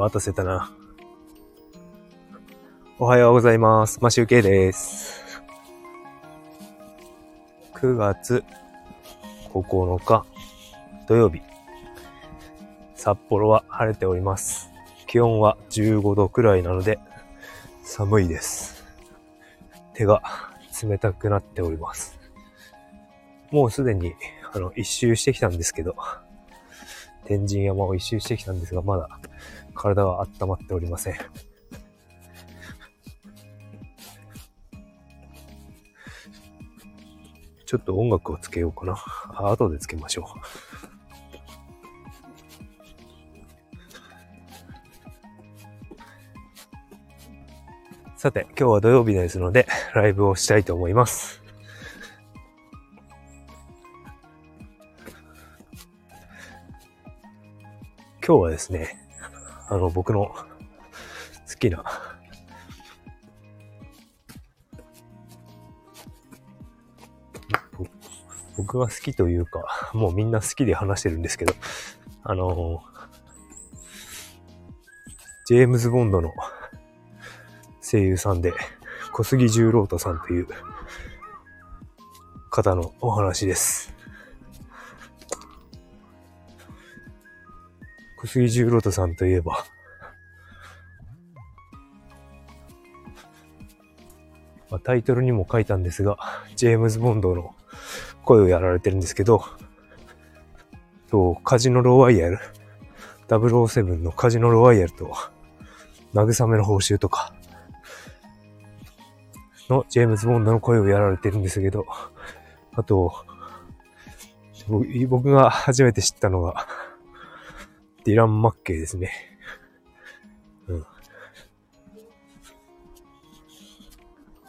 待たせたな。おはようございます。マシュウケイです。9月9日土曜日。札幌は晴れております。気温は15度くらいなので寒いです。手が冷たくなっております。もうすでにあの一周してきたんですけど、天神山を一周してきたんですが、まだ体は温まっておりません。ちょっと音楽をつけようかな。あ、後でつけましょう。さて、今日は土曜日ですので、ライブをしたいと思います。今日はですね、あの、僕の好きな僕が好きというか、もうみんな好きで話してるんですけど、あの、ジェームズ・ボンドの声優さんで、小杉十郎太さんという方のお話です。小杉十郎太さんといえば、まあ、タイトルにも書いたんですが、ジェームズ・ボンドの声をやられてるんですけど、と、カジノロワイヤル、007のカジノロワイヤルと、慰めの報酬とか、のジェームズ・ボンドの声をやられてるんですけど、あと、僕が初めて知ったのが、ディラン・マッケイですね。うん。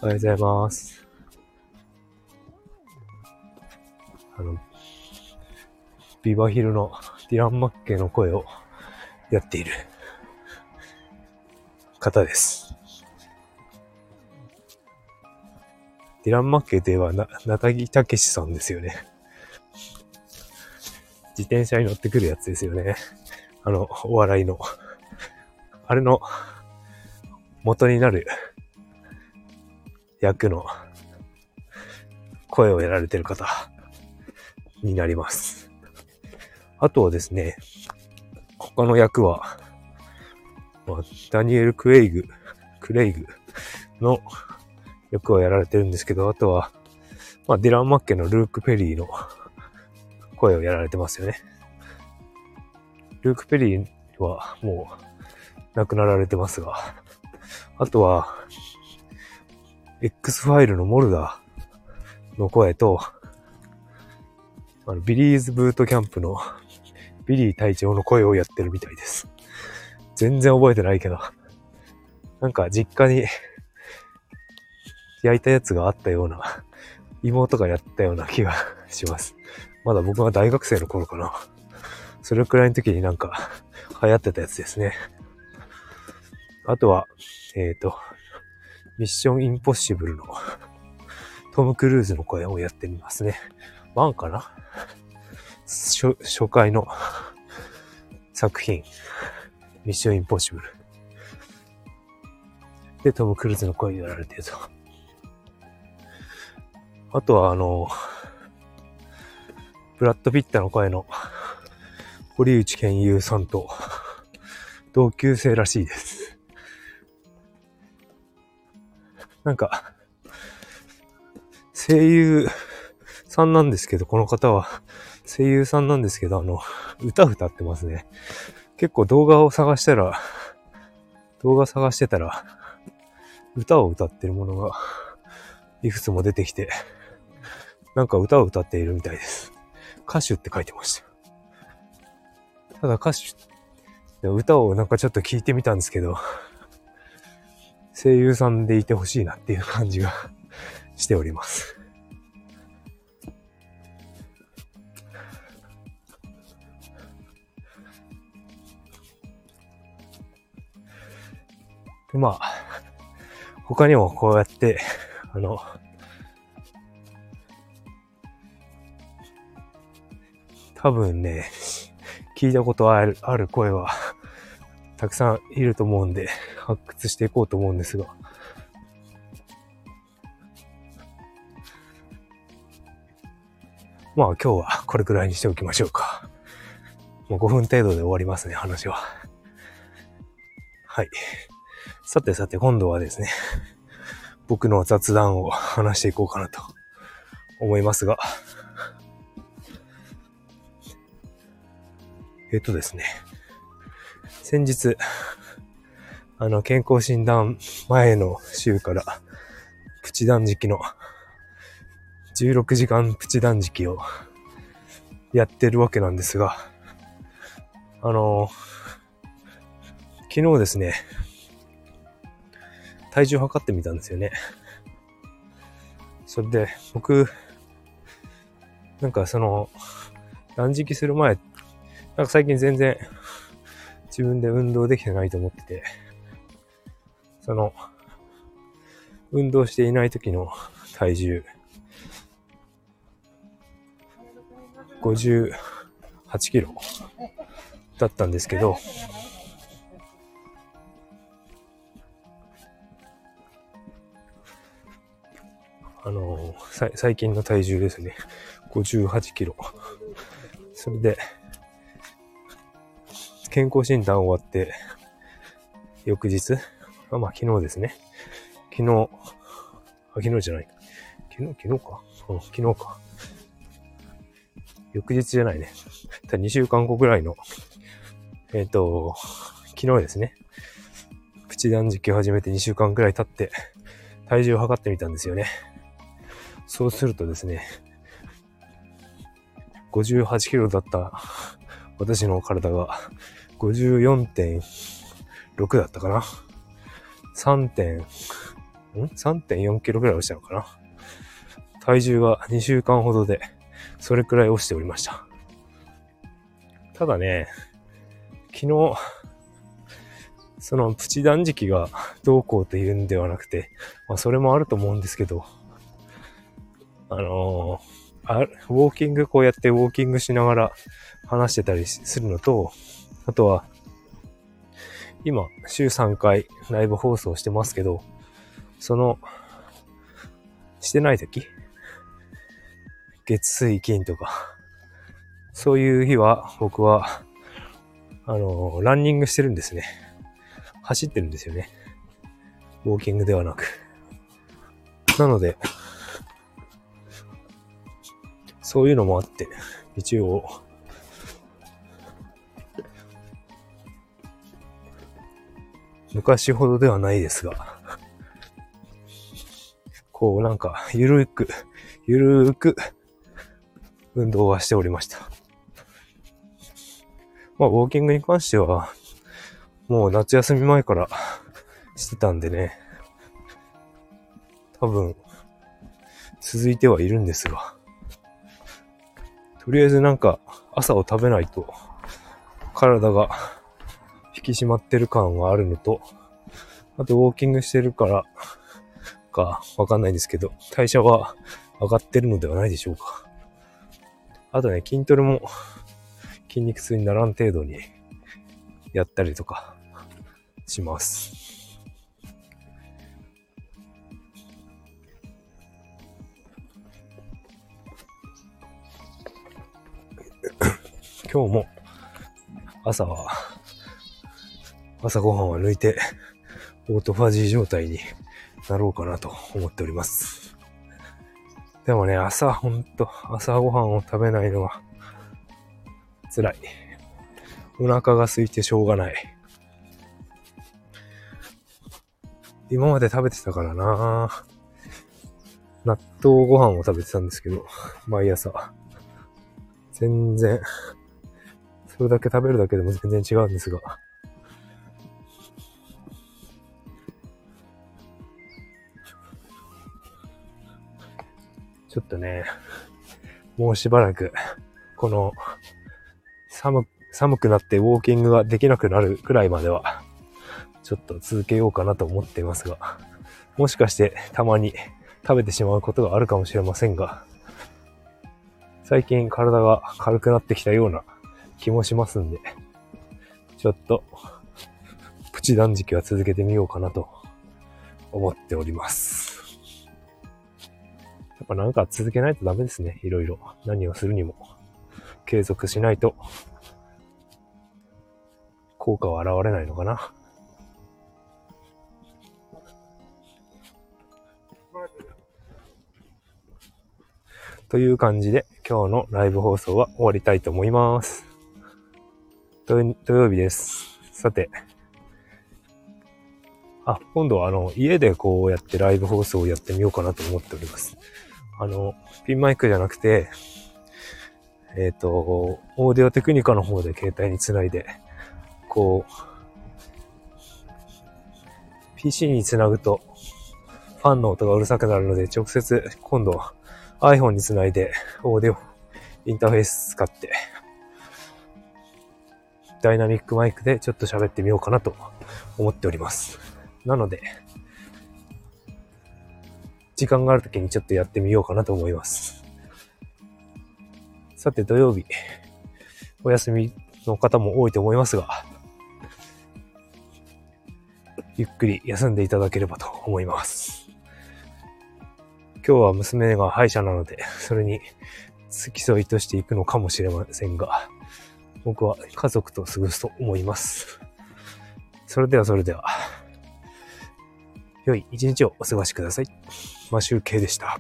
おはようございます。あの、ビバヒルのディラン・マッケイの声をやっている方です。ディラン・マッケイといえばな、ナタギ・タケシさんですよね。自転車に乗ってくるやつですよね。あの、お笑いの。あれの元になる役の声をやられてる方。になります。あとはですね、他の役は、ダニエル・クレイグ、クレイグの役をやられてるんですけど、あとは、まあ、ディラン・マッケイのルーク・ペリーの声をやられてますよね。ルーク・ペリーはもう亡くなられてますが、あとは、X ファイルのモルダーの声と、あの、ビリーズブートキャンプのビリー隊長の声をやってるみたいです。全然覚えてないけど、なんか実家に焼いたやつがあったような、妹がやったような気がします。まだ僕が大学生の頃かな。それくらいの時になんか 流行ってたやつですね。あとは、えっ、ー、と、ミッションインポッシブルのトム・クルーズの声をやってみますね。ワンかな？初、初回の作品。ミッションインポッシブル。で、トム・クルーズの声をやられてると。あとは、あの、ブラッド・ピッタの声の堀内健優さんと 同級生らしいです。なんか、声優さんなんですけど、この方は声優さんなんですけど、あの、歌歌ってますね。結構動画を探したら、動画探してたら、歌を歌ってるものが、いくつも出てきて、なんか歌を歌っているみたいです。歌手って書いてました。ただ歌手、歌をなんかちょっと聞いてみたんですけど、声優さんでいてほしいなっていう感じがしております。でまあ、他にもこうやって、あの、多分ね、聞いたことあるある声は、たくさんいると思うんで、発掘していこうと思うんですが、まあ今日は これくらいにしておきましょうか。もう5分程度で終わりますね、話は。はい。さてさて今度はですね、僕の雑談を話していこうかなと思いますが、えっとですね、先日、あの、健康診断前の週から、プチ断食の、16時間プチ断食をやってるわけなんですが、あの、昨日ですね、体重測ってみたんですよね。それで、僕、なんかその、断食する前、なんか最近全然自分で運動できてないと思ってて、その、運動していない時の体重、58キロだったんですけど、あの、最近の体重ですね。58キロ。それで、健康診断終わって、翌日、あまあ昨日ですね。昨日、あ、昨日じゃない。昨日、昨日か。昨日か。翌日じゃないね。2週間後ぐらいの、えっ、ー、と、昨日ですね。プチ断食を始めて2週間くらい経って、体重を測ってみたんですよね。そうするとですね、58キロだった私の体が54.6だったかな。3. 点、ん ?3.4 キロぐらい落ちたのかな。体重が2週間ほどで、それくらい落ちておりました。ただね、昨日、そのプチ断食がどうこうというんではなくて、まあそれもあると思うんですけど、あのー、あウォーキングこうやってウォーキングしながら話してたりするのと、あとは、今、週3回ライブ放送してますけど、その、してない時？月水金とか、そういう日は僕は、あの、ランニングしてるんですね。走ってるんですよね。ウォーキングではなく。なので、そういうのもあって、一応、昔ほどではないですが、こうなんか、ゆるく、ゆるーく、運動はしておりました。まあ、ウォーキングに関しては、もう夏休み前からしてたんでね、多分、続いてはいるんですが、とりあえずなんか朝を食べないと体が引き締まってる感はあるのと、あとウォーキングしてるからかわかんないんですけど、代謝は上がってるのではないでしょうか。あとね、筋トレも筋肉痛にならん程度にやったりとかします。今日も朝は、朝ごはんは抜いて、オートファジー状態になろうかなと思っております。でもね、朝ほんと、朝ごはんを食べないのは辛い。お腹が空いてしょうがない。今まで食べてたからな納豆ご飯を食べてたんですけど、毎朝。全然それだけ食べるだけでも全然違うんですが。ちょっとね、もうしばらく、この、寒、寒くなってウォーキングができなくなるくらいまでは、ちょっと続けようかなと思っていますが、もしかしてたまに食べてしまうことがあるかもしれませんが、最近体が軽くなってきたような気もしますんで、ちょっとプチ断食は続けてみようかなと思っております。やっぱなんか続けないとダメですね。いろいろ。何をするにも。継続しないと、効果は現れないのかな。という感じで、今日のライブ放送は終わりたいと思います。土曜日です。さて、あ、今度はあの、家でこうやってライブ放送をやってみようかなと思っております。あの、ピンマイクじゃなくて、えっ、ー、と、オーディオテクニカの方で携帯につないで、こう、PC につなぐと、ファンの音がうるさくなるので、直接今度 iPhone につないで、オーディオインターフェース使って、ダイナミックマイクでちょっと喋ってみようかなと思っております。なので、時間がある時にちょっとやってみようかなと思います。さて土曜日、お休みの方も多いと思いますが、ゆっくり休んでいただければと思います。今日は娘が歯医者なので、それに付き添いとしていくのかもしれませんが、僕は家族と過ごすと思います。それではそれでは。良い一日をお過ごしください。マシュウケイでした。